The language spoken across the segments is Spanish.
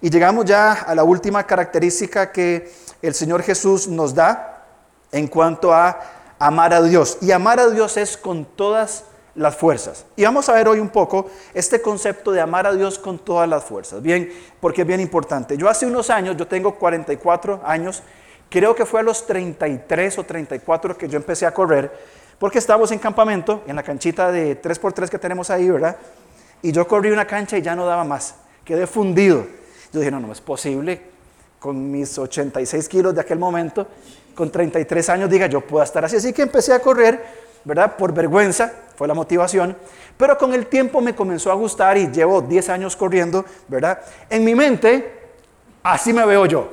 Y llegamos ya a la última característica que el Señor Jesús nos da en cuanto a amar a Dios. Y amar a Dios es con todas las fuerzas. Y vamos a ver hoy un poco este concepto de amar a Dios con todas las fuerzas. Bien, porque es bien importante. Yo hace unos años, yo tengo 44 años, creo que fue a los 33 o 34 que yo empecé a correr, porque estábamos en campamento, en la canchita de 3x3 que tenemos ahí, ¿verdad? Y yo corrí una cancha y ya no daba más, quedé fundido. Yo dije, no, no es posible, con mis 86 kilos de aquel momento, con 33 años, diga, yo puedo estar así. Así que empecé a correr, ¿verdad? Por vergüenza, fue la motivación. Pero con el tiempo me comenzó a gustar y llevo 10 años corriendo, ¿verdad? En mi mente, así me veo yo.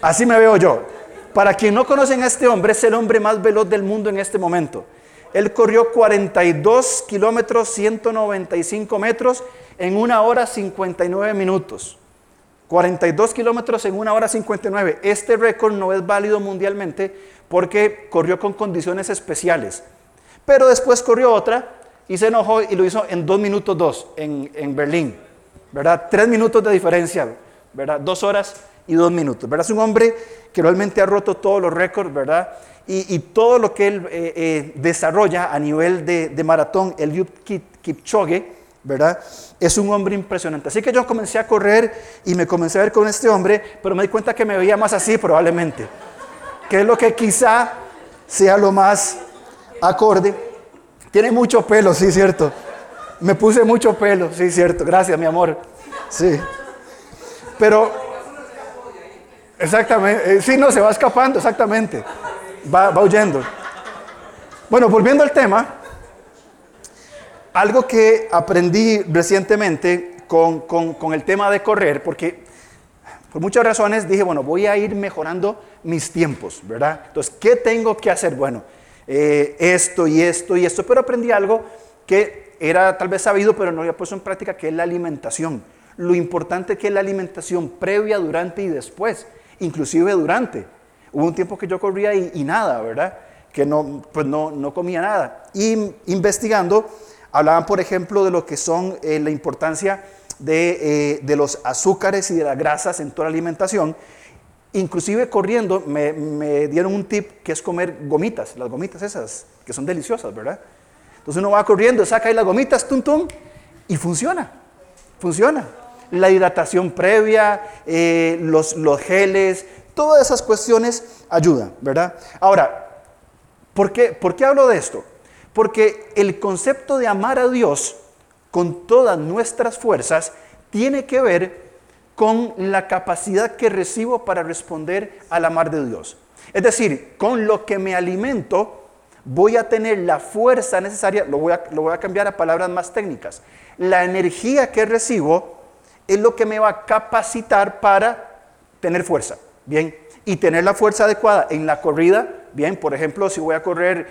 Así me veo yo. Para quien no conocen a este hombre, es el hombre más veloz del mundo en este momento. Él corrió 42 kilómetros, 195 metros en una hora 59 minutos. 42 kilómetros en una hora 59. Este récord no es válido mundialmente porque corrió con condiciones especiales. Pero después corrió otra y se enojó y lo hizo en 2 minutos 2 en, en Berlín. ¿Verdad? 3 minutos de diferencia. ¿Verdad? 2 horas y 2 minutos. ¿Verdad? Es un hombre que realmente ha roto todos los récords, ¿verdad? Y, todo lo que él eh, eh, desarrolla a nivel de, maratón, el Kipchoge, ¿verdad? Es un hombre impresionante. Así que yo comencé a correr y me comencé a ver con este hombre, pero me di cuenta que me veía más así probablemente, que es lo que quizá sea lo más acorde. Tiene mucho pelo, sí, cierto. Me puse mucho pelo, sí, cierto. Gracias, mi amor. Sí. Pero, exactamente, eh, sí, no, se va escapando, exactamente va, huyendo. Bueno, volviendo al tema, algo que aprendí recientemente con, el tema de correr, porque por muchas razones dije, bueno, voy a ir mejorando mis tiempos, ¿verdad? Entonces, ¿qué tengo que hacer? Bueno, eh, esto y esto y esto, pero aprendí algo que era tal vez sabido, pero no había puesto en práctica, que es la alimentación. Lo importante que es la alimentación previa, durante y después, inclusive durante. Hubo un tiempo que yo corría y, nada, ¿verdad? Que no, pues no, no, comía nada. Y investigando, hablaban, por ejemplo, de lo que son eh, la importancia de, eh, de, los azúcares y de las grasas en toda la alimentación. Inclusive corriendo me, me, dieron un tip que es comer gomitas, las gomitas esas, que son deliciosas, ¿verdad? Entonces uno va corriendo, saca ahí las gomitas, tum, tum, y funciona, funciona. La hidratación previa, eh, los, los geles, Todas esas cuestiones ayudan, ¿verdad? Ahora, ¿por qué, ¿por qué hablo de esto? Porque el concepto de amar a Dios con todas nuestras fuerzas tiene que ver con la capacidad que recibo para responder al amar de Dios. Es decir, con lo que me alimento, voy a tener la fuerza necesaria, lo voy, a, a, cambiar a palabras más técnicas, la energía que recibo es lo que me va a capacitar para tener fuerza. Bien, y tener la fuerza adecuada en la corrida, bien, por ejemplo, si voy a correr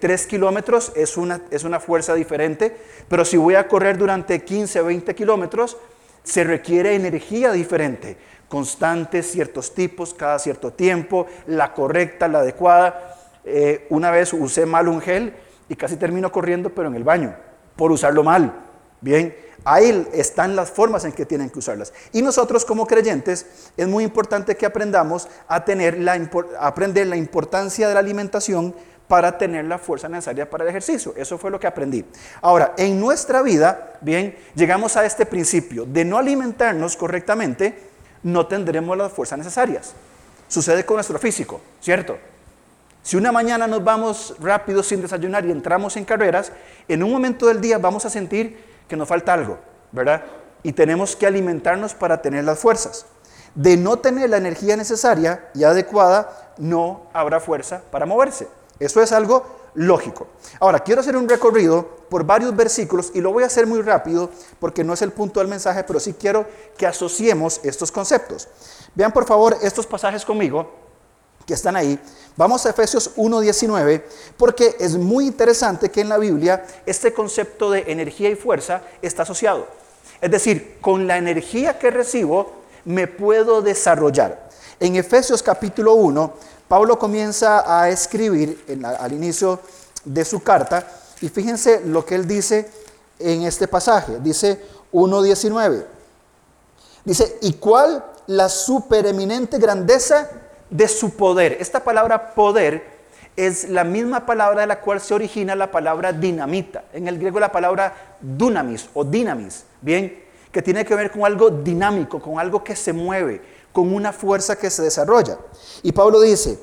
3 eh, kilómetros es una, es una fuerza diferente, pero si voy a correr durante 15, 20 kilómetros, se requiere energía diferente, constantes, ciertos tipos, cada cierto tiempo, la correcta, la adecuada. Eh, una vez usé mal un gel y casi termino corriendo, pero en el baño, por usarlo mal. Bien, Ahí están las formas en que tienen que usarlas. Y nosotros como creyentes es muy importante que aprendamos a, tener la, aprender la importancia de la alimentación para tener la fuerza necesaria para el ejercicio. Eso fue lo que aprendí. Ahora, en nuestra vida, bien, llegamos a este principio de no alimentarnos correctamente, no tendremos las fuerzas necesarias. Sucede con nuestro físico, ¿cierto? Si una mañana nos vamos rápido sin desayunar y entramos en carreras, en un momento del día vamos a sentir que nos falta algo, ¿verdad? Y tenemos que alimentarnos para tener las fuerzas. De no tener la energía necesaria y adecuada, no habrá fuerza para moverse. Eso es algo lógico. Ahora, quiero hacer un recorrido por varios versículos y lo voy a hacer muy rápido porque no es el punto del mensaje, pero sí quiero que asociemos estos conceptos. Vean por favor estos pasajes conmigo que están ahí. Vamos a Efesios 1.19 porque es muy interesante que en la Biblia este concepto de energía y fuerza está asociado. Es decir, con la energía que recibo me puedo desarrollar. En Efesios capítulo 1, Pablo comienza a escribir al inicio de su carta y fíjense lo que él dice en este pasaje. Dice 1.19. Dice, ¿y cuál la supereminente grandeza de su poder? Esta palabra poder es la misma palabra de la cual se origina la palabra dinamita. En el griego la palabra dunamis o dinamis, bien, que tiene que ver con algo dinámico, con algo que se mueve, con una fuerza que se desarrolla. Y Pablo dice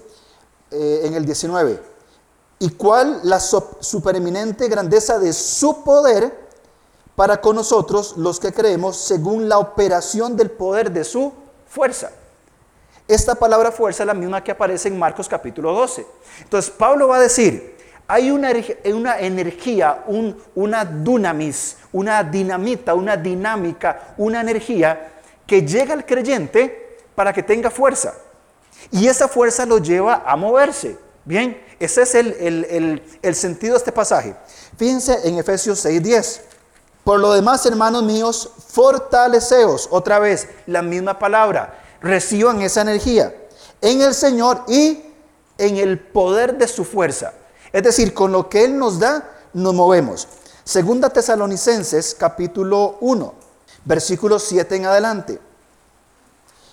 eh, en el 19, ¿y cuál la supereminente grandeza de su poder? para con nosotros los que creemos según la operación del poder de su fuerza. Esta palabra fuerza es la misma que aparece en Marcos capítulo 12. Entonces Pablo va a decir, hay una, energía, un, una dunamis, una dinamita, una dinámica, una energía que llega al creyente para que tenga fuerza. Y esa fuerza lo lleva a moverse. Bien, ese es el sentido de este pasaje. Fíjense en Efesios 6:10. Por lo demás, hermanos míos, fortaleceos. Otra vez, la misma palabra. Reciban esa energía en el Señor y en el poder de su fuerza. Es decir, con lo que Él nos da, nos movemos. Segunda Tesalonicenses, capítulo 1, versículo 7 en adelante.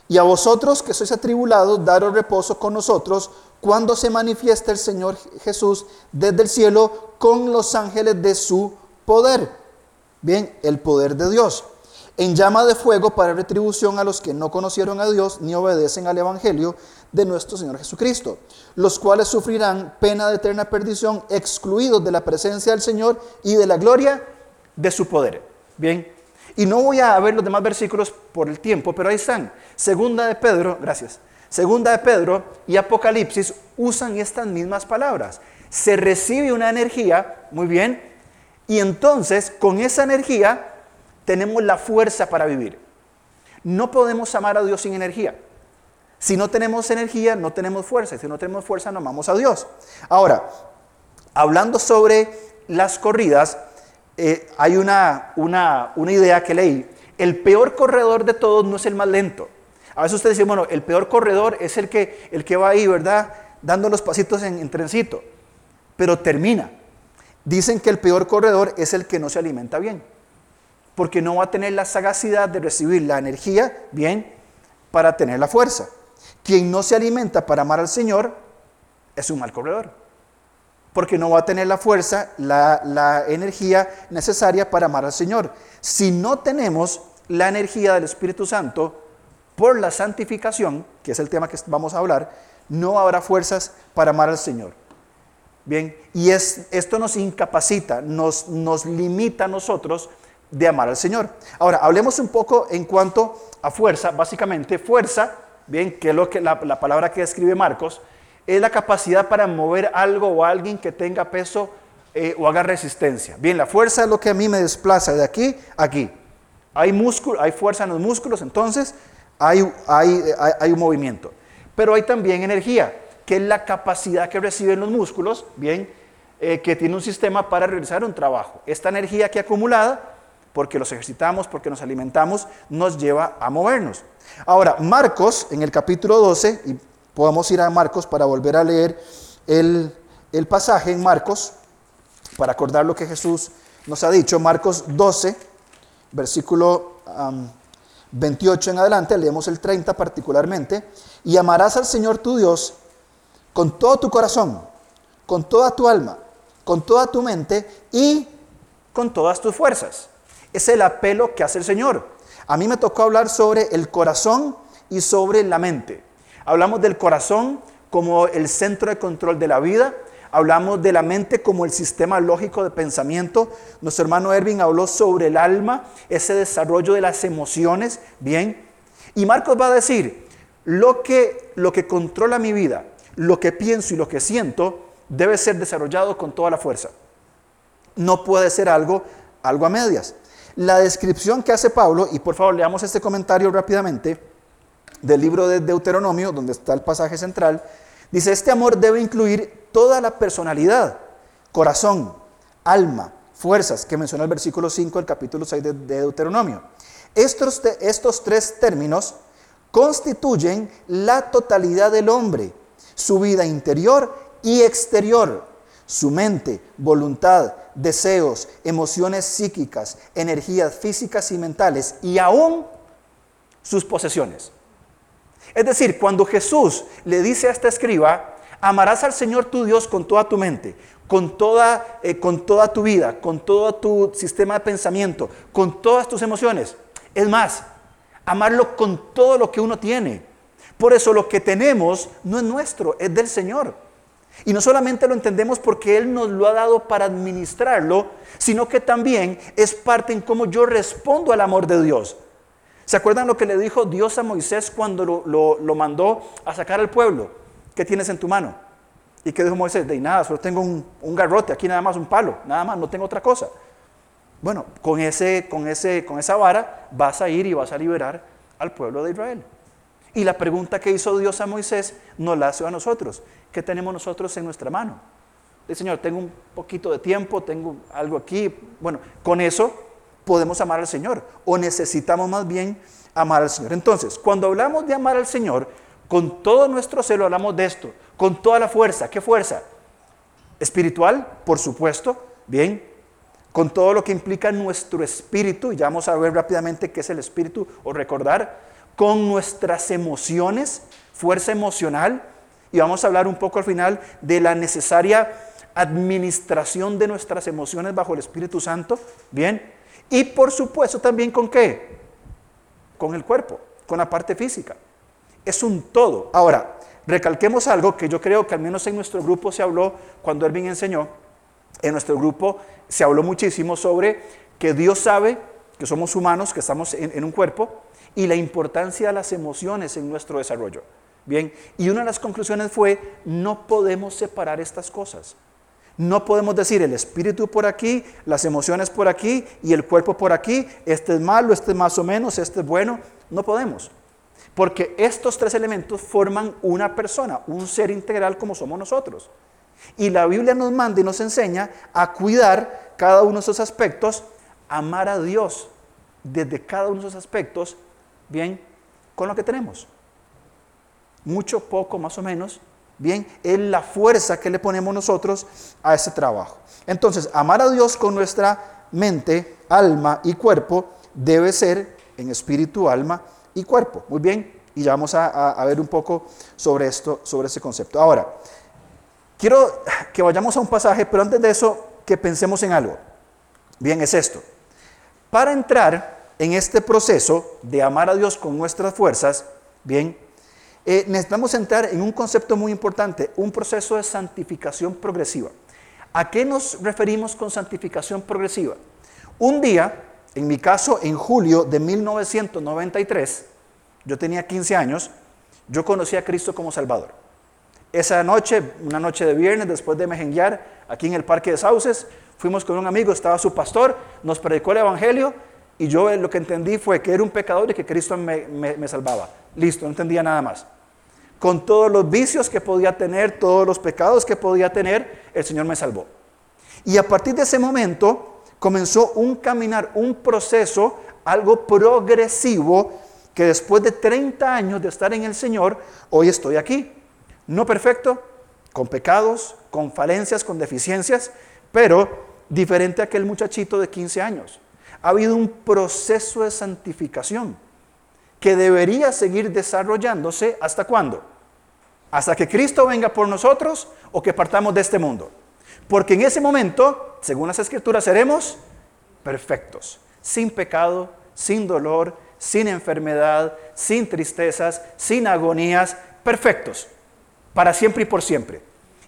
Y a vosotros que sois atribulados, daros reposo con nosotros cuando se manifiesta el Señor Jesús desde el cielo con los ángeles de su poder Bien, el poder de Dios. En llama de fuego para retribución a los que no conocieron a Dios ni obedecen al Evangelio de nuestro Señor Jesucristo, los cuales sufrirán pena de eterna perdición, excluidos de la presencia del Señor y de la gloria de su poder. Bien, y no voy a ver los demás versículos por el tiempo, pero ahí están. Segunda de Pedro, gracias. Segunda de Pedro y Apocalipsis usan estas mismas palabras. Se recibe una energía, muy bien, y entonces con esa energía tenemos la fuerza para vivir. No podemos amar a Dios sin energía. Si no tenemos energía, no tenemos fuerza. Si no tenemos fuerza, no amamos a Dios. Ahora, hablando sobre las corridas, eh, hay una, una, una idea que leí. El peor corredor de todos no es el más lento. A veces ustedes dicen, bueno, el peor corredor es el que, el que va ahí, ¿verdad? Dando los pasitos en, en trencito. Pero termina. Dicen que el peor corredor es el que no se alimenta bien, porque no va a tener la sagacidad de recibir la energía bien para tener la fuerza. Quien no se alimenta para amar al Señor es un mal corredor, porque no va a tener la fuerza, la, energía necesaria para amar al Señor. Si no tenemos la energía del Espíritu Santo por la santificación, que es el tema que vamos a hablar, no habrá fuerzas para amar al Señor. Bien, y es, esto nos incapacita, nos, nos limita a nosotros de amar al Señor. Ahora, hablemos un poco en cuanto a fuerza. Básicamente, fuerza, bien, que es lo que la, palabra que escribe Marcos, es la capacidad para mover algo o alguien que tenga peso eh, o haga resistencia. Bien, la fuerza es lo que a mí me desplaza de aquí a aquí. Hay músculo, hay fuerza en los músculos, entonces hay, hay, hay un movimiento. Pero hay también energía que es la capacidad que reciben los músculos, bien, eh, que tiene un sistema para realizar un trabajo. Esta energía que acumulada, porque los ejercitamos, porque nos alimentamos, nos lleva a movernos. Ahora, Marcos, en el capítulo 12, y podemos ir a Marcos para volver a leer el, pasaje en Marcos, para acordar lo que Jesús nos ha dicho, Marcos 12, versículo 28 en adelante, leemos el 30 particularmente, y amarás al Señor tu Dios con todo tu corazón, con toda tu alma, con toda tu mente y con todas tus fuerzas. Es el apelo que hace el Señor. A mí me tocó hablar sobre el corazón y sobre la mente. Hablamos del corazón como el centro de control de la vida. Hablamos de la mente como el sistema lógico de pensamiento. Nuestro hermano Erwin habló sobre el alma, ese desarrollo de las emociones. Bien. Y Marcos va a decir, lo que, lo que controla mi vida, lo que pienso y lo que siento debe ser desarrollado con toda la fuerza. No puede ser algo, algo a medias. La descripción que hace Pablo, y por favor leamos este comentario rápidamente, del libro de Deuteronomio, donde está el pasaje central, dice, este amor debe incluir toda la personalidad, corazón, alma, fuerzas, que menciona el versículo 5 del capítulo 6 de, Deuteronomio. Estos, estos tres términos constituyen la totalidad del hombre su vida interior y exterior, su mente, voluntad, deseos, emociones psíquicas, energías físicas y mentales y aún sus posesiones. Es decir, cuando Jesús le dice a este escriba, amarás al Señor tu Dios con toda tu mente, con toda, eh, con toda tu vida, con todo tu sistema de pensamiento, con todas tus emociones. Es más, amarlo con todo lo que uno tiene. Por eso lo que tenemos no es nuestro, es del Señor. Y no solamente lo entendemos porque Él nos lo ha dado para administrarlo, sino que también es parte en cómo yo respondo al amor de Dios. ¿Se acuerdan lo que le dijo Dios a Moisés cuando lo, mandó a sacar al pueblo? ¿Qué tienes en tu mano? ¿Y qué dijo Moisés? De nada, solo tengo un, un, garrote, aquí nada más un palo, nada más, no tengo otra cosa. Bueno, con, ese, con, ese, con esa vara vas a ir y vas a liberar al pueblo de Israel. Y la pregunta que hizo Dios a Moisés nos la hace a nosotros. ¿Qué tenemos nosotros en nuestra mano? Dice, Señor, tengo un poquito de tiempo, tengo algo aquí. Bueno, con eso podemos amar al Señor o necesitamos más bien amar al Señor. Entonces, cuando hablamos de amar al Señor, con todo nuestro celo hablamos de esto, con toda la fuerza. ¿Qué fuerza? Espiritual, por supuesto, bien, con todo lo que implica nuestro espíritu, ya vamos a ver rápidamente qué es el espíritu o recordar, con nuestras emociones, fuerza emocional, y vamos a hablar un poco al final de la necesaria administración de nuestras emociones bajo el Espíritu Santo, bien, y por supuesto también con qué? Con el cuerpo, con la parte física. Es un todo. Ahora, recalquemos algo que yo creo que al menos en nuestro grupo se habló cuando Erwin enseñó, en nuestro grupo se habló muchísimo sobre que Dios sabe que somos humanos, que estamos en, un cuerpo, y la importancia de las emociones en nuestro desarrollo. Bien, y una de las conclusiones fue, no podemos separar estas cosas. No podemos decir el espíritu por aquí, las emociones por aquí y el cuerpo por aquí, este es malo, este es más o menos, este es bueno. No podemos. Porque estos tres elementos forman una persona, un ser integral como somos nosotros. Y la Biblia nos manda y nos enseña a cuidar cada uno de esos aspectos, amar a Dios desde cada uno de esos aspectos, bien, con lo que tenemos. Mucho, poco, más o menos, bien, es la fuerza que le ponemos nosotros a ese trabajo. Entonces, amar a Dios con nuestra mente, alma y cuerpo debe ser en espíritu, alma y cuerpo. Muy bien, y ya vamos a, a ver un poco sobre esto, sobre ese concepto. Ahora, Quiero que vayamos a un pasaje, pero antes de eso, que pensemos en algo. Bien, es esto. Para entrar en este proceso de amar a Dios con nuestras fuerzas, bien, eh, necesitamos entrar en un concepto muy importante, un proceso de santificación progresiva. ¿A qué nos referimos con santificación progresiva? Un día, en mi caso, en julio de 1993, yo tenía 15 años, yo conocí a Cristo como Salvador. Esa noche, una noche de viernes, después de mejenguear, aquí en el Parque de Sauces, fuimos con un amigo, estaba su pastor, nos predicó el Evangelio y yo lo que entendí fue que era un pecador y que Cristo me, me salvaba. Listo, no entendía nada más. Con todos los vicios que podía tener, todos los pecados que podía tener, el Señor me salvó. Y a partir de ese momento comenzó un caminar, un proceso, algo progresivo, que después de 30 años de estar en el Señor, hoy estoy aquí. No perfecto, con pecados, con falencias, con deficiencias, pero diferente a aquel muchachito de 15 años. Ha habido un proceso de santificación que debería seguir desarrollándose hasta cuándo? Hasta que Cristo venga por nosotros o que partamos de este mundo. Porque en ese momento, según las escrituras, seremos perfectos, sin pecado, sin dolor, sin enfermedad, sin tristezas, sin agonías, perfectos para siempre y por siempre.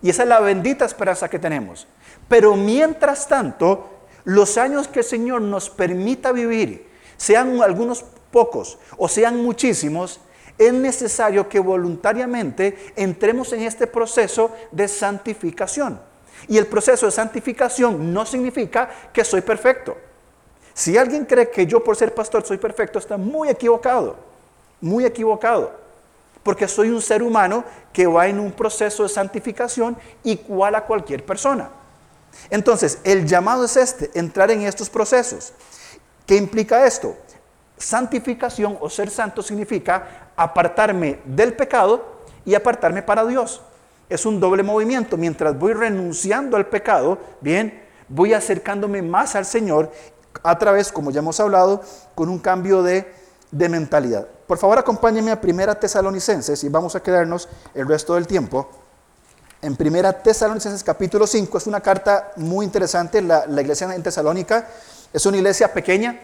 Y esa es la bendita esperanza que tenemos. Pero mientras tanto, los años que el Señor nos permita vivir, sean algunos pocos o sean muchísimos, es necesario que voluntariamente entremos en este proceso de santificación. Y el proceso de santificación no significa que soy perfecto. Si alguien cree que yo por ser pastor soy perfecto, está muy equivocado, muy equivocado porque soy un ser humano que va en un proceso de santificación igual a cualquier persona. Entonces, el llamado es este, entrar en estos procesos. ¿Qué implica esto? Santificación o ser santo significa apartarme del pecado y apartarme para Dios. Es un doble movimiento. Mientras voy renunciando al pecado, bien, voy acercándome más al Señor a través, como ya hemos hablado, con un cambio de de mentalidad. Por favor, acompáñenme a Primera Tesalonicenses y vamos a quedarnos el resto del tiempo. En Primera Tesalonicenses capítulo 5 es una carta muy interesante. La, iglesia en Tesalónica es una iglesia pequeña,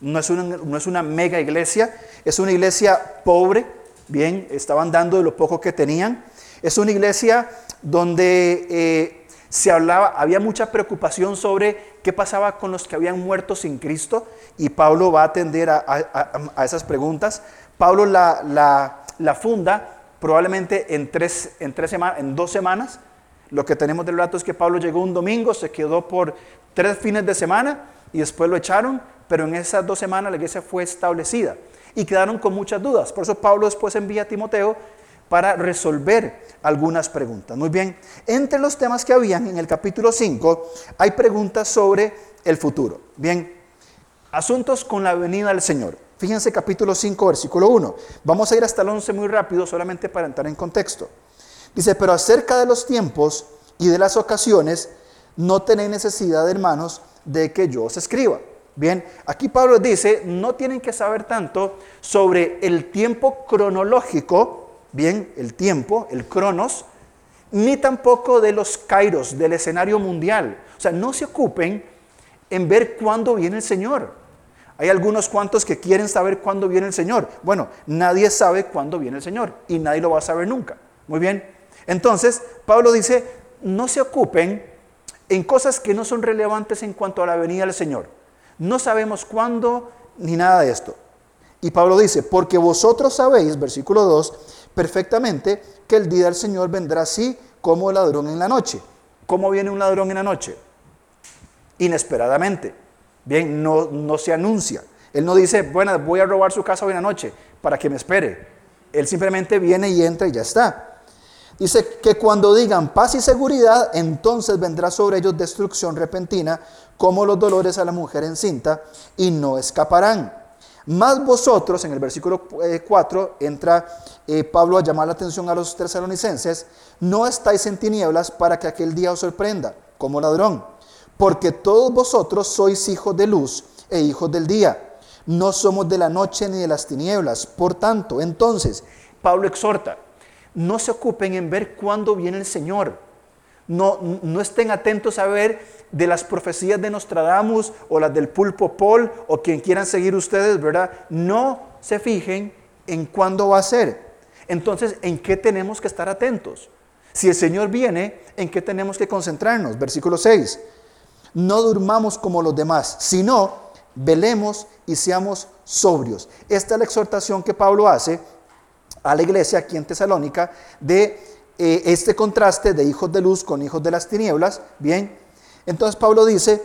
no es una, no es una mega iglesia, es una iglesia pobre, bien, estaban dando de lo poco que tenían. Es una iglesia donde eh, se hablaba, había mucha preocupación sobre qué pasaba con los que habían muerto sin Cristo y Pablo va a atender a, esas preguntas. Pablo la, funda probablemente en, tres, en, tres semanas, en dos semanas. Lo que tenemos del relato es que Pablo llegó un domingo, se quedó por tres fines de semana y después lo echaron, pero en esas dos semanas la iglesia fue establecida y quedaron con muchas dudas. Por eso Pablo después envía a Timoteo para resolver algunas preguntas. Muy bien, entre los temas que habían en el capítulo 5 hay preguntas sobre el futuro. Bien, asuntos con la venida del Señor. Fíjense capítulo 5, versículo 1. Vamos a ir hasta el 11 muy rápido solamente para entrar en contexto. Dice, pero acerca de los tiempos y de las ocasiones, no tenéis necesidad, hermanos, de que yo os escriba. Bien, aquí Pablo dice, no tienen que saber tanto sobre el tiempo cronológico bien, el tiempo, el cronos, ni tampoco de los kairos, del escenario mundial. O sea, no se ocupen en ver cuándo viene el Señor. Hay algunos cuantos que quieren saber cuándo viene el Señor. Bueno, nadie sabe cuándo viene el Señor y nadie lo va a saber nunca. Muy bien. Entonces, Pablo dice, no se ocupen en cosas que no son relevantes en cuanto a la venida del Señor. No sabemos cuándo ni nada de esto. Y Pablo dice, porque vosotros sabéis, versículo 2, perfectamente que el día del Señor vendrá así como ladrón en la noche. ¿Cómo viene un ladrón en la noche? Inesperadamente. Bien, no, no se anuncia. Él no dice, bueno, voy a robar su casa hoy en la noche para que me espere. Él simplemente viene y entra y ya está. Dice que cuando digan paz y seguridad, entonces vendrá sobre ellos destrucción repentina, como los dolores a la mujer encinta, y no escaparán. Más vosotros, en el versículo 4, eh, entra eh, Pablo a llamar la atención a los tesalonicenses, no estáis en tinieblas para que aquel día os sorprenda como ladrón, porque todos vosotros sois hijos de luz e hijos del día. No somos de la noche ni de las tinieblas. Por tanto, entonces, Pablo exhorta, no se ocupen en ver cuándo viene el Señor. No, no estén atentos a ver de las profecías de Nostradamus o las del pulpo Paul o quien quieran seguir ustedes, ¿verdad? No se fijen en cuándo va a ser. Entonces, ¿en qué tenemos que estar atentos? Si el Señor viene, ¿en qué tenemos que concentrarnos? Versículo 6. No durmamos como los demás, sino velemos y seamos sobrios. Esta es la exhortación que Pablo hace a la iglesia aquí en Tesalónica de eh, este contraste de hijos de luz con hijos de las tinieblas. Bien, entonces Pablo dice,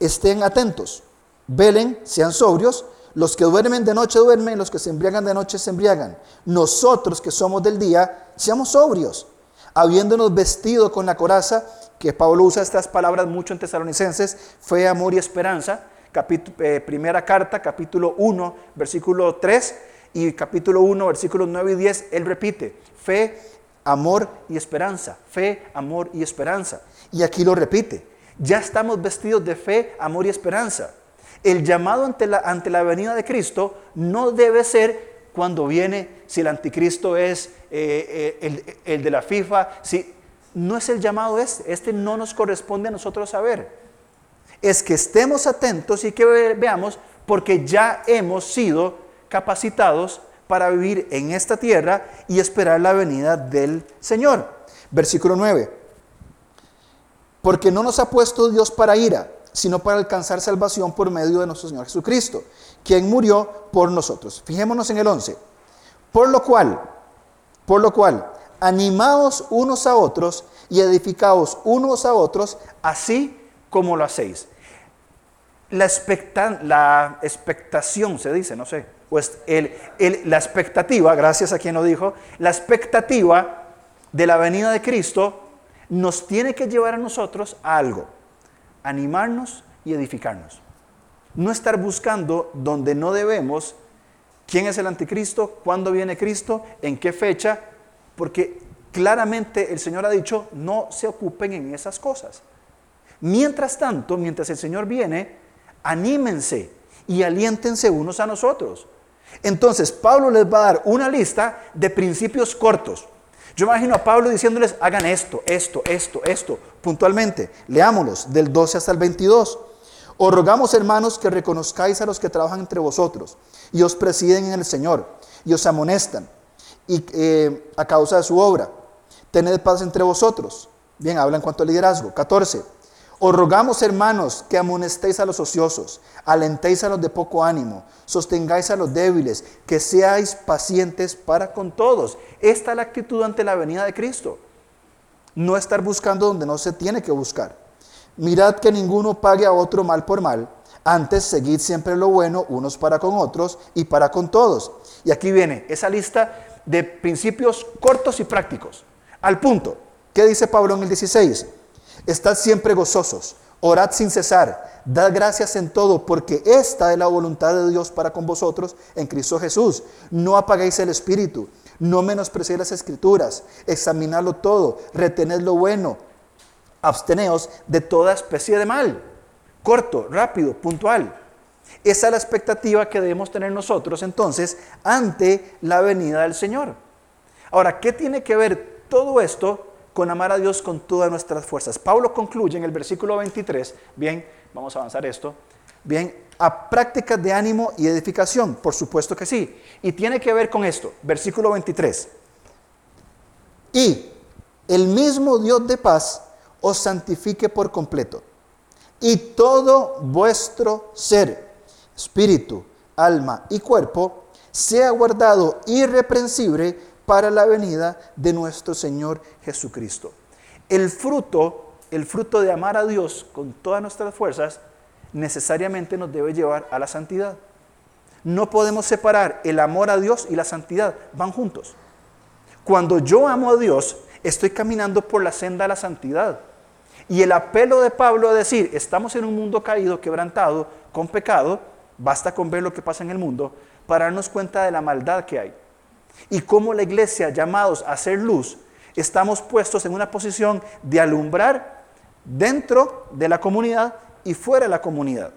estén atentos, velen, sean sobrios, los que duermen de noche duermen, los que se embriagan de noche se embriagan. Nosotros que somos del día, seamos sobrios, habiéndonos vestido con la coraza, que Pablo usa estas palabras mucho en Tesalonicenses, fe, amor y esperanza, eh, primera carta, capítulo 1, versículo 3, y capítulo 1, versículos 9 y 10, él repite, fe, amor y esperanza, fe, amor y esperanza. Y aquí lo repite, ya estamos vestidos de fe, amor y esperanza. El llamado ante la, ante la venida de Cristo no debe ser cuando viene, si el anticristo es eh, eh, el, de la FIFA, si, no es el llamado este, este no nos corresponde a nosotros saber. Es que estemos atentos y que veamos porque ya hemos sido capacitados para vivir en esta tierra y esperar la venida del Señor. Versículo 9. Porque no nos ha puesto Dios para ira, sino para alcanzar salvación por medio de nuestro Señor Jesucristo, quien murió por nosotros. Fijémonos en el 11. Por lo cual, por lo cual, animaos unos a otros y edificaos unos a otros, así como lo hacéis. La, la expectación, se dice, no sé, pues el, la expectativa, gracias a quien lo dijo, la expectativa de la venida de Cristo nos tiene que llevar a nosotros a algo, animarnos y edificarnos. No estar buscando donde no debemos quién es el anticristo, cuándo viene Cristo, en qué fecha, porque claramente el Señor ha dicho, no se ocupen en esas cosas. Mientras tanto, mientras el Señor viene, anímense y aliéntense unos a nosotros. Entonces, Pablo les va a dar una lista de principios cortos. Yo imagino a Pablo diciéndoles, hagan esto, esto, esto, esto, puntualmente. Leámoslos del 12 hasta el 22. Os rogamos, hermanos, que reconozcáis a los que trabajan entre vosotros y os presiden en el Señor y os amonestan y, eh, a causa de su obra. Tened paz entre vosotros. Bien, habla en cuanto al liderazgo. 14. Os rogamos, hermanos, que amonestéis a los ociosos, alentéis a los de poco ánimo, sostengáis a los débiles, que seáis pacientes para con todos. Esta es la actitud ante la venida de Cristo. No estar buscando donde no se tiene que buscar. Mirad que ninguno pague a otro mal por mal. Antes seguid siempre lo bueno unos para con otros y para con todos. Y aquí viene esa lista de principios cortos y prácticos. Al punto. ¿Qué dice Pablo en el 16? Estad siempre gozosos, orad sin cesar, dad gracias en todo, porque esta es la voluntad de Dios para con vosotros en Cristo Jesús. No apaguéis el espíritu, no menospreciéis las escrituras, examinadlo todo, retened lo bueno, absteneos de toda especie de mal. Corto, rápido, puntual. Esa es la expectativa que debemos tener nosotros entonces ante la venida del Señor. Ahora, ¿qué tiene que ver todo esto con amar a Dios con todas nuestras fuerzas. Pablo concluye en el versículo 23, bien, vamos a avanzar esto, bien, a prácticas de ánimo y edificación, por supuesto que sí. Y tiene que ver con esto, versículo 23. Y el mismo Dios de paz os santifique por completo. Y todo vuestro ser, espíritu, alma y cuerpo, sea guardado irreprensible para la venida de nuestro Señor Jesucristo. El fruto, el fruto de amar a Dios con todas nuestras fuerzas, necesariamente nos debe llevar a la santidad. No podemos separar el amor a Dios y la santidad, van juntos. Cuando yo amo a Dios, estoy caminando por la senda de la santidad. Y el apelo de Pablo a decir, estamos en un mundo caído, quebrantado, con pecado, basta con ver lo que pasa en el mundo, para darnos cuenta de la maldad que hay y como la iglesia, llamados a hacer luz, estamos puestos en una posición de alumbrar dentro de la comunidad y fuera de la comunidad.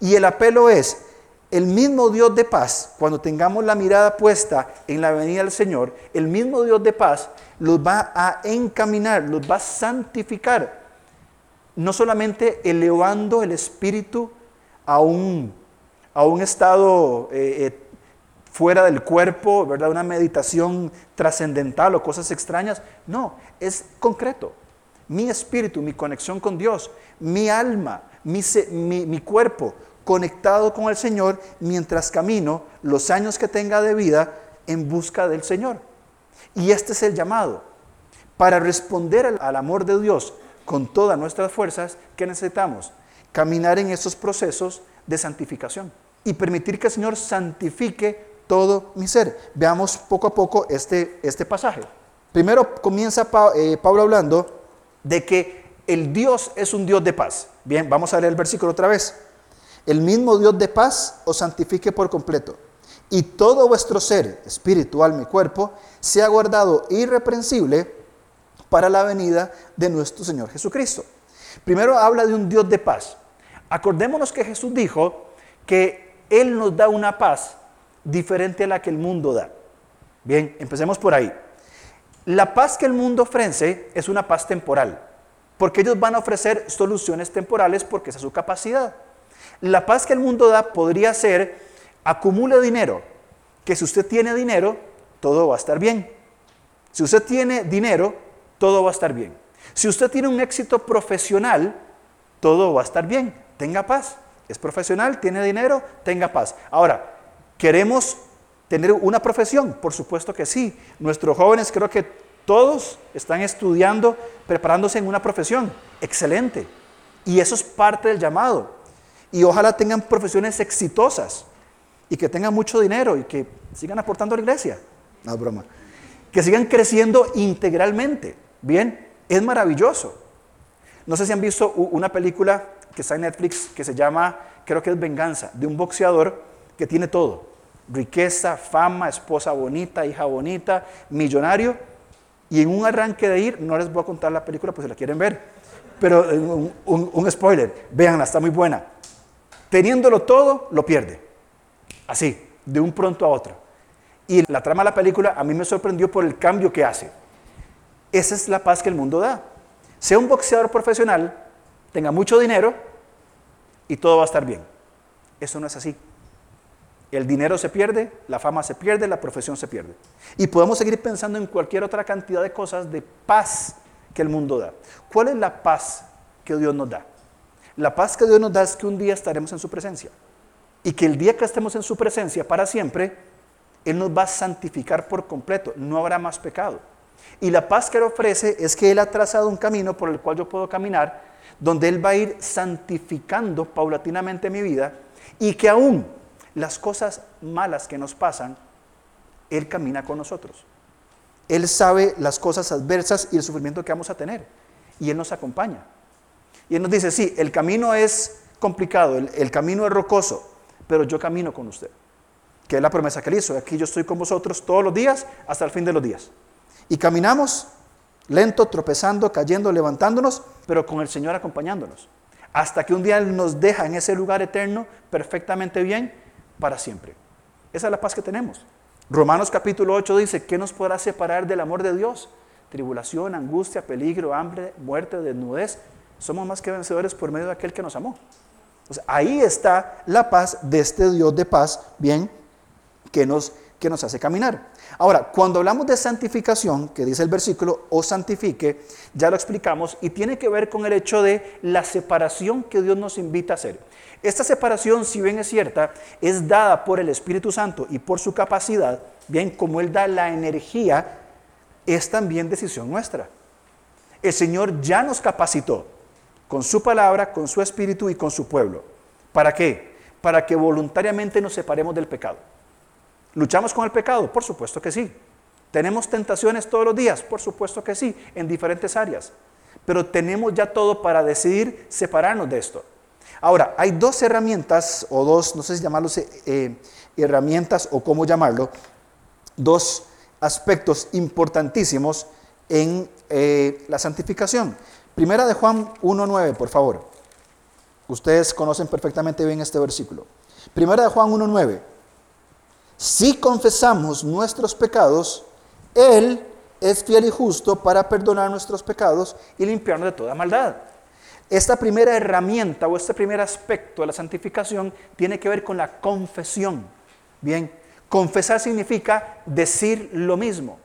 Y el apelo es, el mismo Dios de paz, cuando tengamos la mirada puesta en la venida del Señor, el mismo Dios de paz los va a encaminar, los va a santificar, no solamente elevando el espíritu a un, a un estado eh, eh, fuera del cuerpo, ¿verdad? Una meditación trascendental o cosas extrañas. No, es concreto. Mi espíritu, mi conexión con Dios, mi alma, mi, cuerpo conectado con el Señor mientras camino los años que tenga de vida en busca del Señor. Y este es el llamado. Para responder al, amor de Dios con todas nuestras fuerzas, ¿qué necesitamos? Caminar en esos procesos de santificación y permitir que el Señor santifique todo mi ser. Veamos poco a poco este, este pasaje. Primero comienza eh, Pablo hablando de que el Dios es un Dios de paz. Bien, vamos a leer el versículo otra vez. El mismo Dios de paz os santifique por completo. Y todo vuestro ser, espíritu, alma y cuerpo, sea guardado irreprensible para la venida de nuestro Señor Jesucristo. Primero habla de un Dios de paz. Acordémonos que Jesús dijo que Él nos da una paz diferente a la que el mundo da. Bien, empecemos por ahí. La paz que el mundo ofrece es una paz temporal, porque ellos van a ofrecer soluciones temporales porque esa es su capacidad. La paz que el mundo da podría ser, acumule dinero, que si usted tiene dinero, todo va a estar bien. Si usted tiene dinero, todo va a estar bien. Si usted tiene un éxito profesional, todo va a estar bien. Tenga paz. Es profesional, tiene dinero, tenga paz. Ahora, ¿Queremos tener una profesión? Por supuesto que sí. Nuestros jóvenes creo que todos están estudiando, preparándose en una profesión. Excelente. Y eso es parte del llamado. Y ojalá tengan profesiones exitosas y que tengan mucho dinero y que sigan aportando a la iglesia. No, broma. Que sigan creciendo integralmente. Bien, es maravilloso. No sé si han visto una película que está en Netflix que se llama, creo que es Venganza, de un boxeador que tiene todo riqueza, fama, esposa bonita, hija bonita, millonario. Y en un arranque de ir, no les voy a contar la película, pues si la quieren ver, pero un, spoiler, véanla, está muy buena. Teniéndolo todo, lo pierde. Así, de un pronto a otro. Y la trama de la película a mí me sorprendió por el cambio que hace. Esa es la paz que el mundo da. Sea un boxeador profesional, tenga mucho dinero y todo va a estar bien. Eso no es así. El dinero se pierde, la fama se pierde, la profesión se pierde. Y podemos seguir pensando en cualquier otra cantidad de cosas de paz que el mundo da. ¿Cuál es la paz que Dios nos da? La paz que Dios nos da es que un día estaremos en su presencia. Y que el día que estemos en su presencia para siempre, Él nos va a santificar por completo. No habrá más pecado. Y la paz que Él ofrece es que Él ha trazado un camino por el cual yo puedo caminar, donde Él va a ir santificando paulatinamente mi vida y que aún las cosas malas que nos pasan, Él camina con nosotros. Él sabe las cosas adversas y el sufrimiento que vamos a tener. Y Él nos acompaña. Y Él nos dice, sí, el camino es complicado, el, camino es rocoso, pero yo camino con usted. Que es la promesa que Él hizo. Aquí yo estoy con vosotros todos los días hasta el fin de los días. Y caminamos lento, tropezando, cayendo, levantándonos, pero con el Señor acompañándonos. Hasta que un día Él nos deja en ese lugar eterno perfectamente bien para siempre. Esa es la paz que tenemos. Romanos capítulo 8 dice, ¿qué nos podrá separar del amor de Dios? Tribulación, angustia, peligro, hambre, muerte, desnudez. Somos más que vencedores por medio de aquel que nos amó. ahí está la paz de este Dios de paz, bien, que nos, que nos hace caminar. Ahora, cuando hablamos de santificación, que dice el versículo, o santifique, ya lo explicamos, y tiene que ver con el hecho de la separación que Dios nos invita a hacer. Esta separación, si bien es cierta, es dada por el Espíritu Santo y por su capacidad, bien como Él da la energía, es también decisión nuestra. El Señor ya nos capacitó con su palabra, con su Espíritu y con su pueblo. ¿Para qué? Para que voluntariamente nos separemos del pecado. ¿Luchamos con el pecado? Por supuesto que sí. ¿Tenemos tentaciones todos los días? Por supuesto que sí, en diferentes áreas. Pero tenemos ya todo para decidir separarnos de esto. Ahora, hay dos herramientas, o dos, no sé si llamarlos eh, herramientas o cómo llamarlo, dos aspectos importantísimos en eh, la santificación. Primera de Juan 1.9, por favor. Ustedes conocen perfectamente bien este versículo. Primera de Juan 1.9. Si confesamos nuestros pecados, Él es fiel y justo para perdonar nuestros pecados y limpiarnos de toda maldad. Esta primera herramienta o este primer aspecto de la santificación tiene que ver con la confesión. Bien, confesar significa decir lo mismo,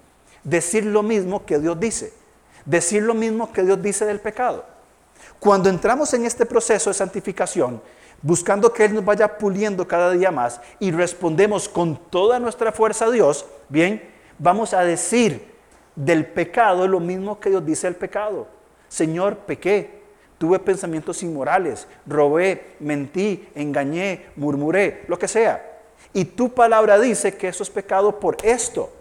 decir lo mismo que Dios dice, decir lo mismo que Dios dice del pecado. Cuando entramos en este proceso de santificación, buscando que Él nos vaya puliendo cada día más y respondemos con toda nuestra fuerza a Dios, bien, vamos a decir del pecado lo mismo que Dios dice del pecado. Señor, pequé, Tuve pensamientos inmorales, robé, mentí, engañé, murmuré, lo que sea. Y tu palabra dice que eso es pecado por esto.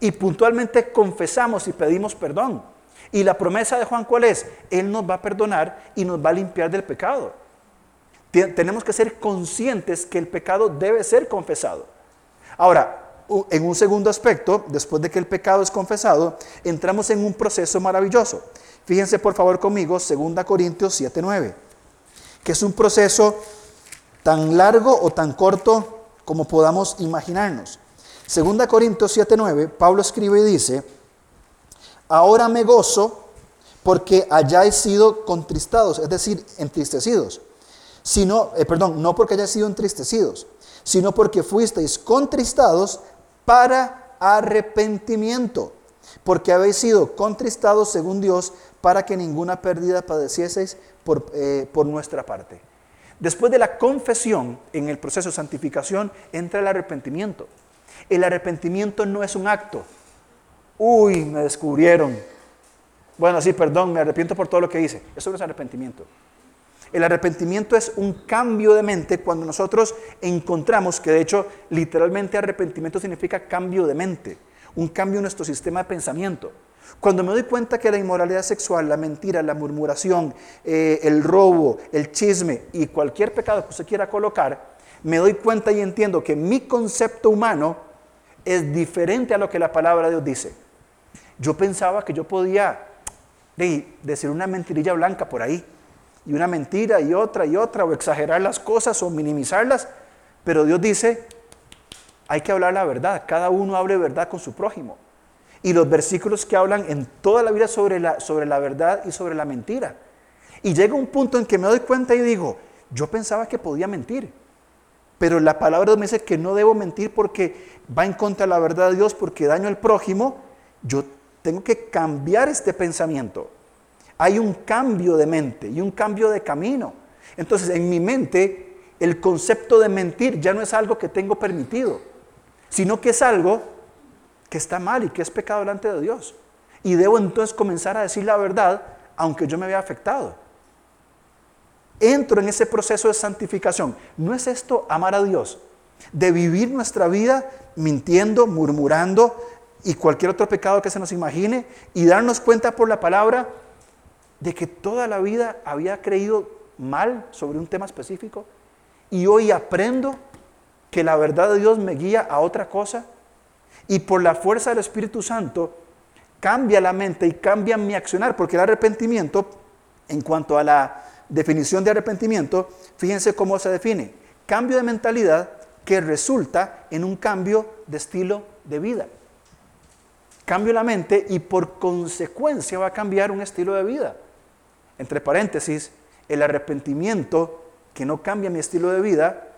Y puntualmente confesamos y pedimos perdón. Y la promesa de Juan, ¿cuál es? Él nos va a perdonar y nos va a limpiar del pecado. Tenemos que ser conscientes que el pecado debe ser confesado. Ahora, en un segundo aspecto, después de que el pecado es confesado, entramos en un proceso maravilloso. Fíjense por favor conmigo, 2 Corintios 7:9, que es un proceso tan largo o tan corto como podamos imaginarnos. 2 Corintios 7:9, Pablo escribe y dice, ahora me gozo porque hayáis sido contristados, es decir, entristecidos. Sino, eh, perdón, no porque hayáis sido entristecidos, sino porque fuisteis contristados para arrepentimiento, porque habéis sido contristados según Dios para que ninguna pérdida padecieseis por, eh, por nuestra parte. Después de la confesión, en el proceso de santificación, entra el arrepentimiento. El arrepentimiento no es un acto. Uy, me descubrieron. Bueno, sí, perdón, me arrepiento por todo lo que hice. Eso no es arrepentimiento. El arrepentimiento es un cambio de mente cuando nosotros encontramos, que de hecho literalmente arrepentimiento significa cambio de mente, un cambio en nuestro sistema de pensamiento. Cuando me doy cuenta que la inmoralidad sexual, la mentira, la murmuración, eh, el robo, el chisme y cualquier pecado que usted quiera colocar, me doy cuenta y entiendo que mi concepto humano es diferente a lo que la palabra de Dios dice. Yo pensaba que yo podía decir una mentirilla blanca por ahí, y una mentira y otra y otra, o exagerar las cosas o minimizarlas, pero Dios dice, hay que hablar la verdad. Cada uno hable verdad con su prójimo. Y los versículos que hablan en toda la vida sobre la, sobre la verdad y sobre la mentira. Y llega un punto en que me doy cuenta y digo, yo pensaba que podía mentir. Pero la palabra me dice que no debo mentir porque va en contra de la verdad de Dios, porque daño al prójimo. Yo tengo que cambiar este pensamiento. Hay un cambio de mente y un cambio de camino. Entonces, en mi mente, el concepto de mentir ya no es algo que tengo permitido, sino que es algo que está mal y que es pecado delante de Dios. Y debo entonces comenzar a decir la verdad, aunque yo me vea afectado. Entro en ese proceso de santificación. ¿No es esto amar a Dios? De vivir nuestra vida mintiendo, murmurando y cualquier otro pecado que se nos imagine y darnos cuenta por la palabra de que toda la vida había creído mal sobre un tema específico y hoy aprendo que la verdad de Dios me guía a otra cosa y por la fuerza del Espíritu Santo cambia la mente y cambia mi accionar, porque el arrepentimiento, en cuanto a la definición de arrepentimiento, fíjense cómo se define. Cambio de mentalidad que resulta en un cambio de estilo de vida. Cambio la mente y por consecuencia va a cambiar un estilo de vida. Entre paréntesis, el arrepentimiento que no cambia mi estilo de vida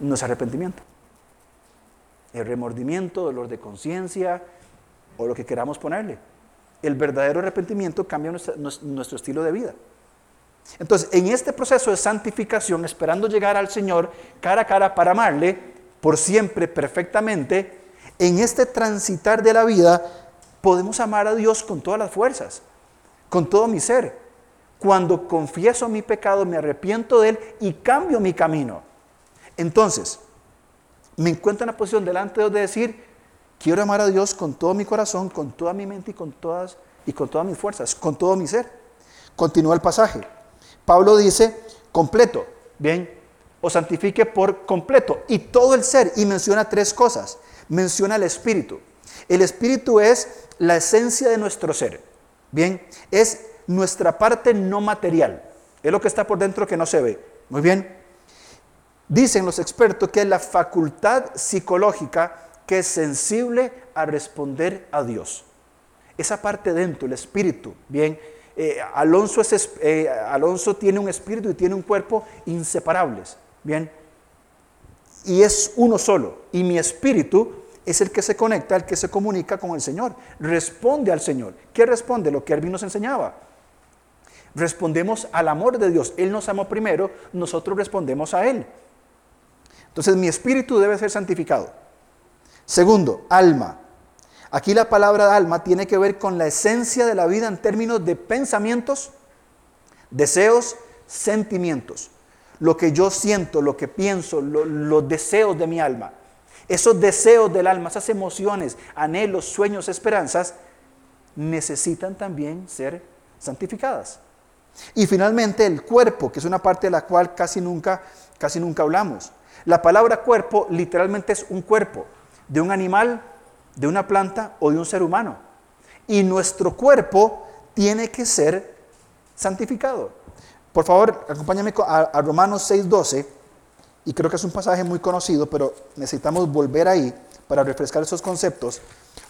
no es arrepentimiento. El remordimiento, dolor de conciencia o lo que queramos ponerle. El verdadero arrepentimiento cambia nuestro estilo de vida. Entonces, en este proceso de santificación, esperando llegar al Señor cara a cara para amarle por siempre, perfectamente, en este transitar de la vida, podemos amar a Dios con todas las fuerzas, con todo mi ser. Cuando confieso mi pecado, me arrepiento de él y cambio mi camino. Entonces, me encuentro en la posición delante de decir, quiero amar a Dios con todo mi corazón, con toda mi mente y con todas, y con todas mis fuerzas, con todo mi ser. Continúa el pasaje. Pablo dice, completo, bien, o santifique por completo y todo el ser, y menciona tres cosas. Menciona el espíritu. El espíritu es la esencia de nuestro ser, bien, es nuestra parte no material, es lo que está por dentro que no se ve. Muy bien. Dicen los expertos que es la facultad psicológica que es sensible a responder a Dios. Esa parte dentro, el espíritu, bien, eh, Alonso, eh, Alonso tiene un espíritu y tiene un cuerpo inseparables. Bien. Y es uno solo. Y mi espíritu es el que se conecta, el que se comunica con el Señor. Responde al Señor. ¿Qué responde? Lo que Erwin nos enseñaba. Respondemos al amor de Dios. Él nos amó primero, nosotros respondemos a Él. Entonces mi espíritu debe ser santificado. Segundo, alma. Aquí la palabra alma tiene que ver con la esencia de la vida en términos de pensamientos, deseos, sentimientos. Lo que yo siento, lo que pienso, los deseos de mi alma. Esos deseos del alma, esas emociones, anhelos, sueños, esperanzas, necesitan también ser santificadas. Y finalmente el cuerpo, que es una parte de la cual casi nunca, casi nunca hablamos. La palabra cuerpo literalmente es un cuerpo de un animal de una planta o de un ser humano. Y nuestro cuerpo tiene que ser santificado. Por favor, acompáñame a, Romanos 6:12, y creo que es un pasaje muy conocido, pero necesitamos volver ahí para refrescar esos conceptos.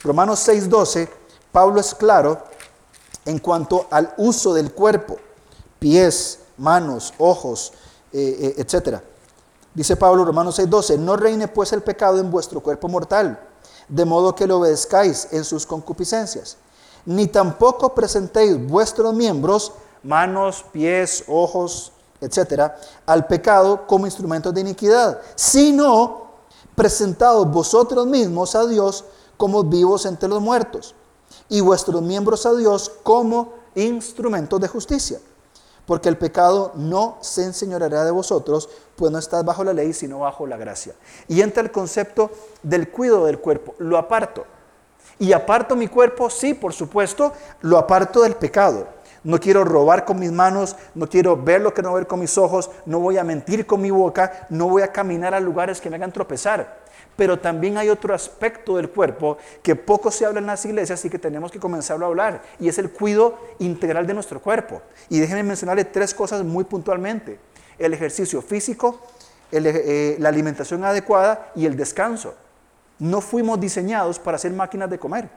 Romanos 6:12, Pablo es claro en cuanto al uso del cuerpo, pies, manos, ojos, eh, eh, etc. Dice Pablo, Romanos 6:12, no reine pues el pecado en vuestro cuerpo mortal de modo que le obedezcáis en sus concupiscencias. Ni tampoco presentéis vuestros miembros, manos, pies, ojos, etcétera, al pecado como instrumentos de iniquidad, sino presentados vosotros mismos a Dios como vivos entre los muertos, y vuestros miembros a Dios como instrumentos de justicia porque el pecado no se enseñoreará de vosotros, pues no estás bajo la ley, sino bajo la gracia. Y entra el concepto del cuidado del cuerpo, lo aparto. Y aparto mi cuerpo, sí, por supuesto, lo aparto del pecado. No quiero robar con mis manos, no quiero ver lo que no ver con mis ojos, no voy a mentir con mi boca, no voy a caminar a lugares que me hagan tropezar. Pero también hay otro aspecto del cuerpo que poco se habla en las iglesias y que tenemos que comenzarlo a hablar, y es el cuidado integral de nuestro cuerpo. Y déjenme mencionarle tres cosas muy puntualmente. El ejercicio físico, eh, la alimentación adecuada y el descanso. No fuimos diseñados para ser máquinas de comer.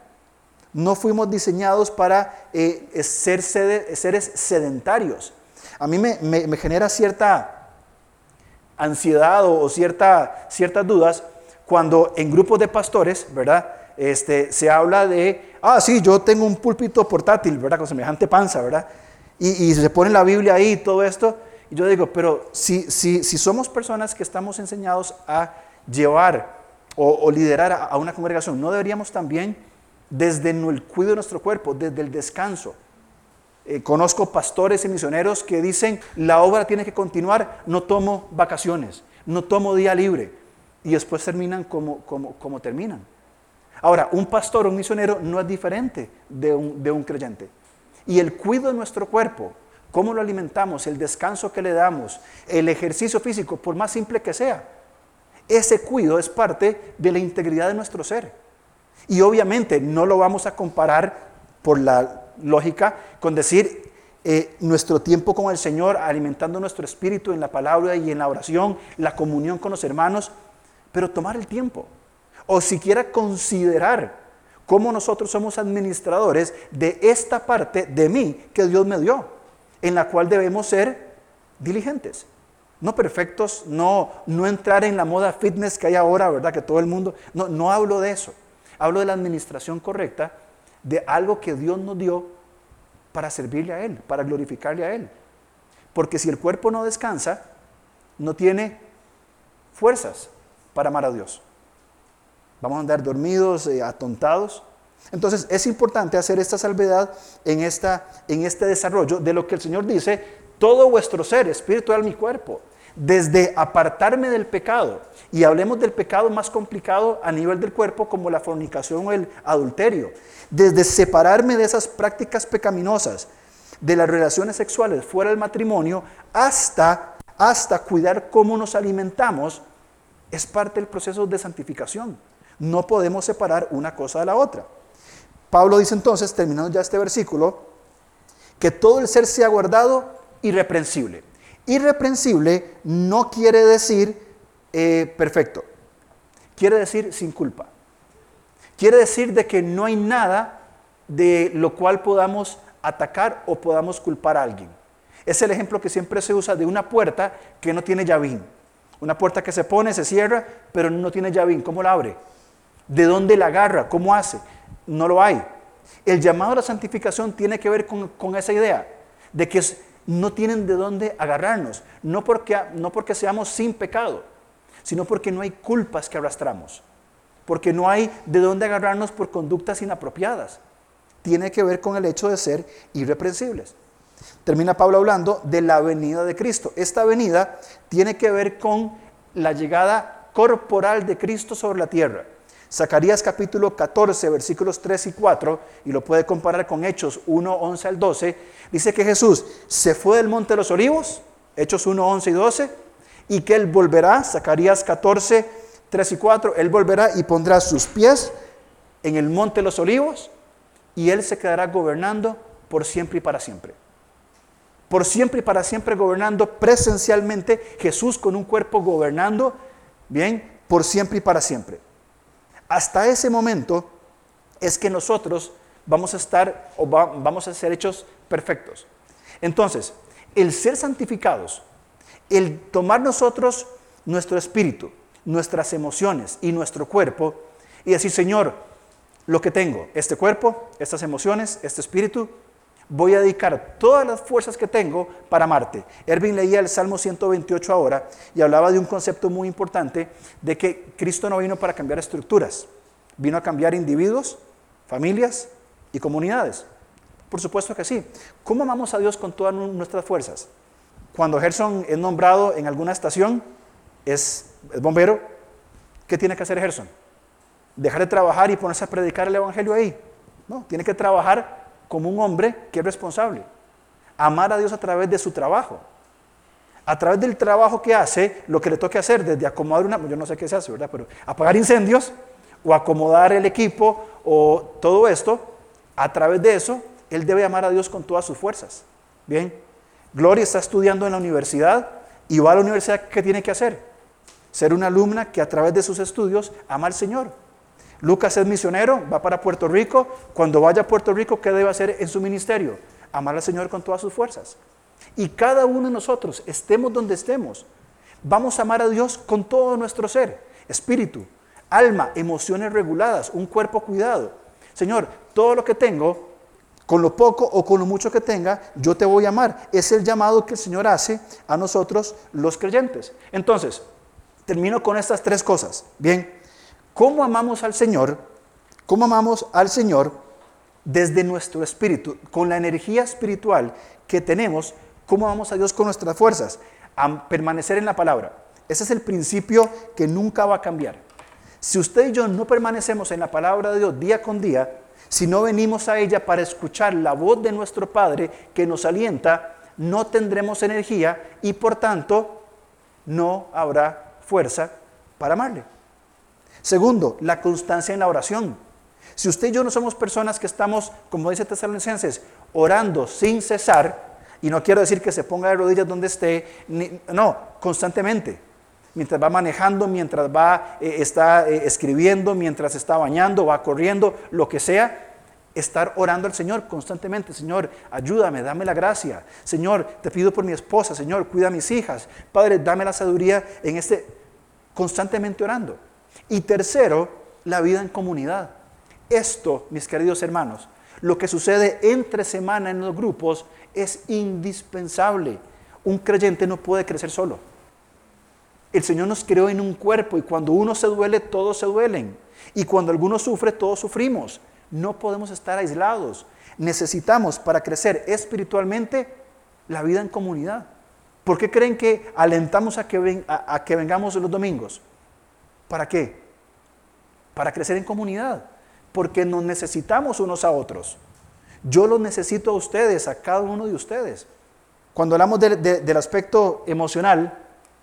No fuimos diseñados para eh, ser seres sedentarios. A mí me, genera cierta ansiedad o, cierta, ciertas dudas cuando en grupos de pastores, ¿verdad? Este, se habla de, ah, sí, yo tengo un púlpito portátil, ¿verdad? Con semejante panza, ¿verdad? Y, se pone la Biblia ahí y todo esto. Y yo digo, pero si, si, si somos personas que estamos enseñados a llevar o, liderar a, una congregación, ¿no deberíamos también, desde el cuidado de nuestro cuerpo, desde el descanso? Eh, conozco pastores y misioneros que dicen, la obra tiene que continuar, no tomo vacaciones, no tomo día libre. Y después terminan como, como, terminan. Ahora, un pastor o un misionero no es diferente de un, de un creyente. Y el cuidado de nuestro cuerpo, cómo lo alimentamos, el descanso que le damos, el ejercicio físico, por más simple que sea, ese cuidado es parte de la integridad de nuestro ser. Y obviamente no lo vamos a comparar por la lógica con decir eh, nuestro tiempo con el Señor, alimentando nuestro espíritu en la palabra y en la oración, la comunión con los hermanos, pero tomar el tiempo. O siquiera considerar cómo nosotros somos administradores de esta parte de mí que Dios me dio, en la cual debemos ser diligentes. No perfectos, no, no entrar en la moda fitness que hay ahora, ¿verdad? Que todo el mundo, no, no hablo de eso. Hablo de la administración correcta de algo que Dios nos dio para servirle a Él, para glorificarle a Él. Porque si el cuerpo no descansa, no tiene fuerzas para amar a Dios. Vamos a andar dormidos, eh, atontados. Entonces es importante hacer esta salvedad en, esta, en este desarrollo de lo que el Señor dice, todo vuestro ser, espiritual, mi cuerpo, desde apartarme del pecado, y hablemos del pecado más complicado a nivel del cuerpo como la fornicación o el adulterio, desde separarme de esas prácticas pecaminosas, de las relaciones sexuales fuera del matrimonio, hasta, hasta cuidar cómo nos alimentamos, es parte del proceso de santificación. No podemos separar una cosa de la otra. Pablo dice entonces, terminando ya este versículo, que todo el ser sea guardado irreprensible. Irreprensible no quiere decir eh, perfecto, quiere decir sin culpa. Quiere decir de que no hay nada de lo cual podamos atacar o podamos culpar a alguien. Es el ejemplo que siempre se usa de una puerta que no tiene llavín. Una puerta que se pone, se cierra, pero no tiene llavín. ¿Cómo la abre? ¿De dónde la agarra? ¿Cómo hace? No lo hay. El llamado a la santificación tiene que ver con, con esa idea de que es, no tienen de dónde agarrarnos, no porque, no porque seamos sin pecado, sino porque no hay culpas que arrastramos, porque no hay de dónde agarrarnos por conductas inapropiadas. Tiene que ver con el hecho de ser irreprensibles. Termina Pablo hablando de la venida de Cristo. Esta venida tiene que ver con la llegada corporal de Cristo sobre la tierra. Zacarías capítulo 14, versículos 3 y 4, y lo puede comparar con Hechos 1, 11 al 12, dice que Jesús se fue del monte de los olivos, Hechos 1, 11 y 12, y que Él volverá, Zacarías 14, 3 y 4, Él volverá y pondrá sus pies en el monte de los olivos, y Él se quedará gobernando por siempre y para siempre. Por siempre y para siempre gobernando presencialmente, Jesús con un cuerpo gobernando, bien, por siempre y para siempre. Hasta ese momento es que nosotros vamos a estar o vamos a ser hechos perfectos. Entonces, el ser santificados, el tomar nosotros nuestro espíritu, nuestras emociones y nuestro cuerpo y decir, Señor, lo que tengo, este cuerpo, estas emociones, este espíritu, voy a dedicar todas las fuerzas que tengo para amarte. Erwin leía el Salmo 128 ahora y hablaba de un concepto muy importante de que Cristo no vino para cambiar estructuras, vino a cambiar individuos, familias y comunidades. Por supuesto que sí. ¿Cómo amamos a Dios con todas nuestras fuerzas? Cuando Gerson es nombrado en alguna estación, es, bombero, ¿qué tiene que hacer Gerson? ¿Dejar de trabajar y ponerse a predicar el Evangelio ahí? No, tiene que trabajar como un hombre que es responsable. Amar a Dios a través de su trabajo. A través del trabajo que hace, lo que le toque hacer, desde acomodar una, yo no sé qué se hace, ¿verdad? Pero apagar incendios o acomodar el equipo o todo esto, a través de eso, él debe amar a Dios con todas sus fuerzas. Bien, Gloria está estudiando en la universidad y va a la universidad, ¿qué tiene que hacer? ser una alumna que a través de sus estudios ama al Señor. Lucas es misionero, va para Puerto Rico. Cuando vaya a Puerto Rico, ¿qué debe hacer en su ministerio? Amar al Señor con todas sus fuerzas. Y cada uno de nosotros, estemos donde estemos, vamos a amar a Dios con todo nuestro ser, espíritu, alma, emociones reguladas, un cuerpo cuidado. Señor, todo lo que tengo, con lo poco o con lo mucho que tenga, yo te voy a amar. Es el llamado que el Señor hace a nosotros los creyentes. Entonces, termino con estas tres cosas. Bien, ¿Cómo amamos al Señor? ¿Cómo amamos al Señor desde nuestro espíritu, con la energía espiritual que tenemos? ¿Cómo amamos a Dios con nuestras fuerzas? A permanecer en la palabra. Ese es el principio que nunca va a cambiar. Si usted y yo no permanecemos en la palabra de Dios día con día, si no venimos a ella para escuchar la voz de nuestro Padre que nos alienta, no tendremos energía y por tanto no habrá fuerza para amarle. Segundo, la constancia en la oración. Si usted y yo no somos personas que estamos, como dice Tesalonicenses, orando sin cesar, y no quiero decir que se ponga de rodillas donde esté, no, constantemente. Mientras va manejando, mientras va, eh, está eh, escribiendo, mientras está bañando, va corriendo, lo que sea, estar orando al Señor constantemente. Señor, ayúdame, dame la gracia. Señor, te pido por mi esposa. Señor, cuida a mis hijas. Padre, dame la sabiduría en este, constantemente orando. Y tercero, la vida en comunidad. Esto, mis queridos hermanos, lo que sucede entre semana en los grupos es indispensable. Un creyente no puede crecer solo. El Señor nos creó en un cuerpo y cuando uno se duele, todos se duelen. Y cuando alguno sufre, todos sufrimos. No podemos estar aislados. Necesitamos para crecer espiritualmente la vida en comunidad. ¿Por qué creen que alentamos a que, a que vengamos los domingos? ¿Para qué? Para crecer en comunidad. Porque nos necesitamos unos a otros. Yo los necesito a ustedes, a cada uno de ustedes. Cuando hablamos del aspecto emocional,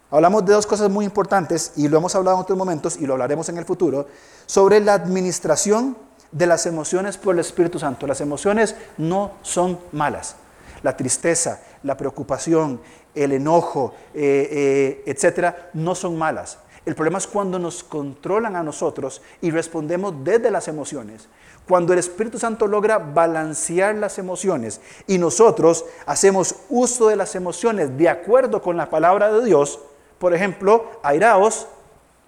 hablamos de dos cosas muy importantes y lo hemos hablado en otros momentos y lo hablaremos en el futuro, sobre la administración de las emociones por el Espíritu Santo. Las emociones no son malas. La tristeza, la preocupación, el enojo, eh, eh, etcétera, no son malas. El problema es cuando nos controlan a nosotros y respondemos desde las emociones. Cuando el Espíritu Santo logra balancear las emociones y nosotros hacemos uso de las emociones de acuerdo con la palabra de Dios, por ejemplo, airaos,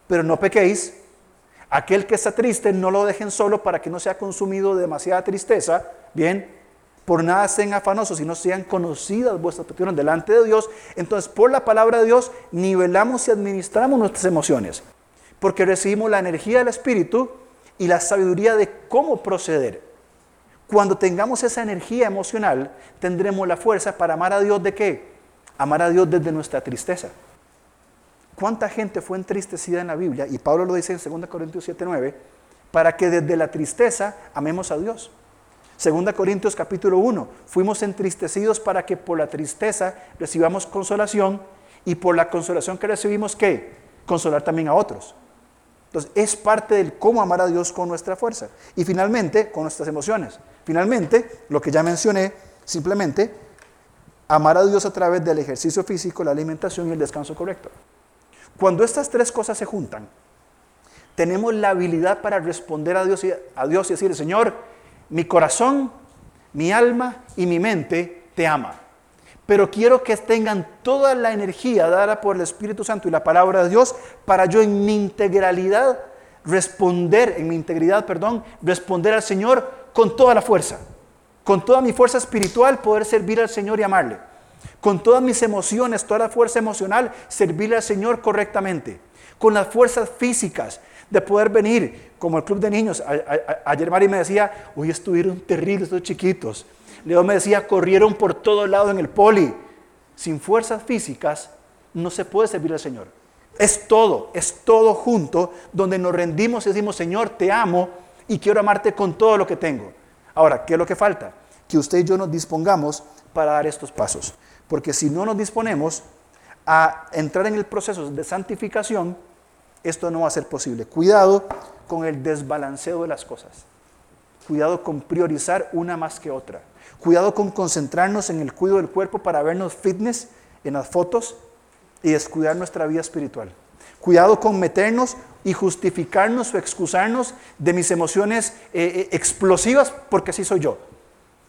pero no pequéis. Aquel que está triste no lo dejen solo para que no sea consumido de demasiada tristeza. Bien, por nada sean afanosos, sino sean conocidas vuestras peticiones delante de Dios. Entonces, por la palabra de Dios, nivelamos y administramos nuestras emociones. Porque recibimos la energía del Espíritu y la sabiduría de cómo proceder. Cuando tengamos esa energía emocional, tendremos la fuerza para amar a Dios de qué? Amar a Dios desde nuestra tristeza. ¿Cuánta gente fue entristecida en la Biblia? Y Pablo lo dice en 2 Corintios 7:9, para que desde la tristeza amemos a Dios. Segunda Corintios capítulo 1, fuimos entristecidos para que por la tristeza recibamos consolación y por la consolación que recibimos, ¿qué? Consolar también a otros. Entonces, es parte del cómo amar a Dios con nuestra fuerza. Y finalmente, con nuestras emociones. Finalmente, lo que ya mencioné, simplemente, amar a Dios a través del ejercicio físico, la alimentación y el descanso correcto. Cuando estas tres cosas se juntan, tenemos la habilidad para responder a Dios y, a Dios y decir, Señor, mi corazón, mi alma y mi mente te ama. Pero quiero que tengan toda la energía dada por el Espíritu Santo y la palabra de Dios para yo en mi integralidad responder, en mi integridad, perdón, responder al Señor con toda la fuerza. Con toda mi fuerza espiritual poder servir al Señor y amarle. Con todas mis emociones, toda la fuerza emocional, servirle al Señor correctamente. Con las fuerzas físicas, de poder venir, como el club de niños. ayer Mari me decía, hoy estuvieron terribles estos chiquitos. Leo me decía, corrieron por todo lado en el poli. Sin fuerzas físicas no se puede servir al Señor. Es todo, es todo junto donde nos rendimos y decimos, Señor, te amo y quiero amarte con todo lo que tengo. Ahora, ¿qué es lo que falta? Que usted y yo nos dispongamos para dar estos pasos. Porque si no nos disponemos a entrar en el proceso de santificación, esto no va a ser posible. Cuidado con el desbalanceo de las cosas. Cuidado con priorizar una más que otra. Cuidado con concentrarnos en el cuidado del cuerpo para vernos fitness en las fotos y descuidar nuestra vida espiritual. Cuidado con meternos y justificarnos o excusarnos de mis emociones eh, eh, explosivas porque así soy yo.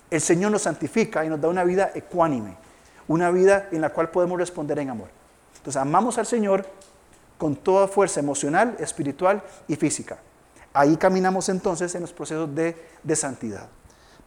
El Señor nos santifica y nos da una vida ecuánime, una vida en la cual podemos responder en amor. Entonces amamos al Señor con toda fuerza emocional, espiritual y física. Ahí caminamos entonces en los procesos de, de santidad.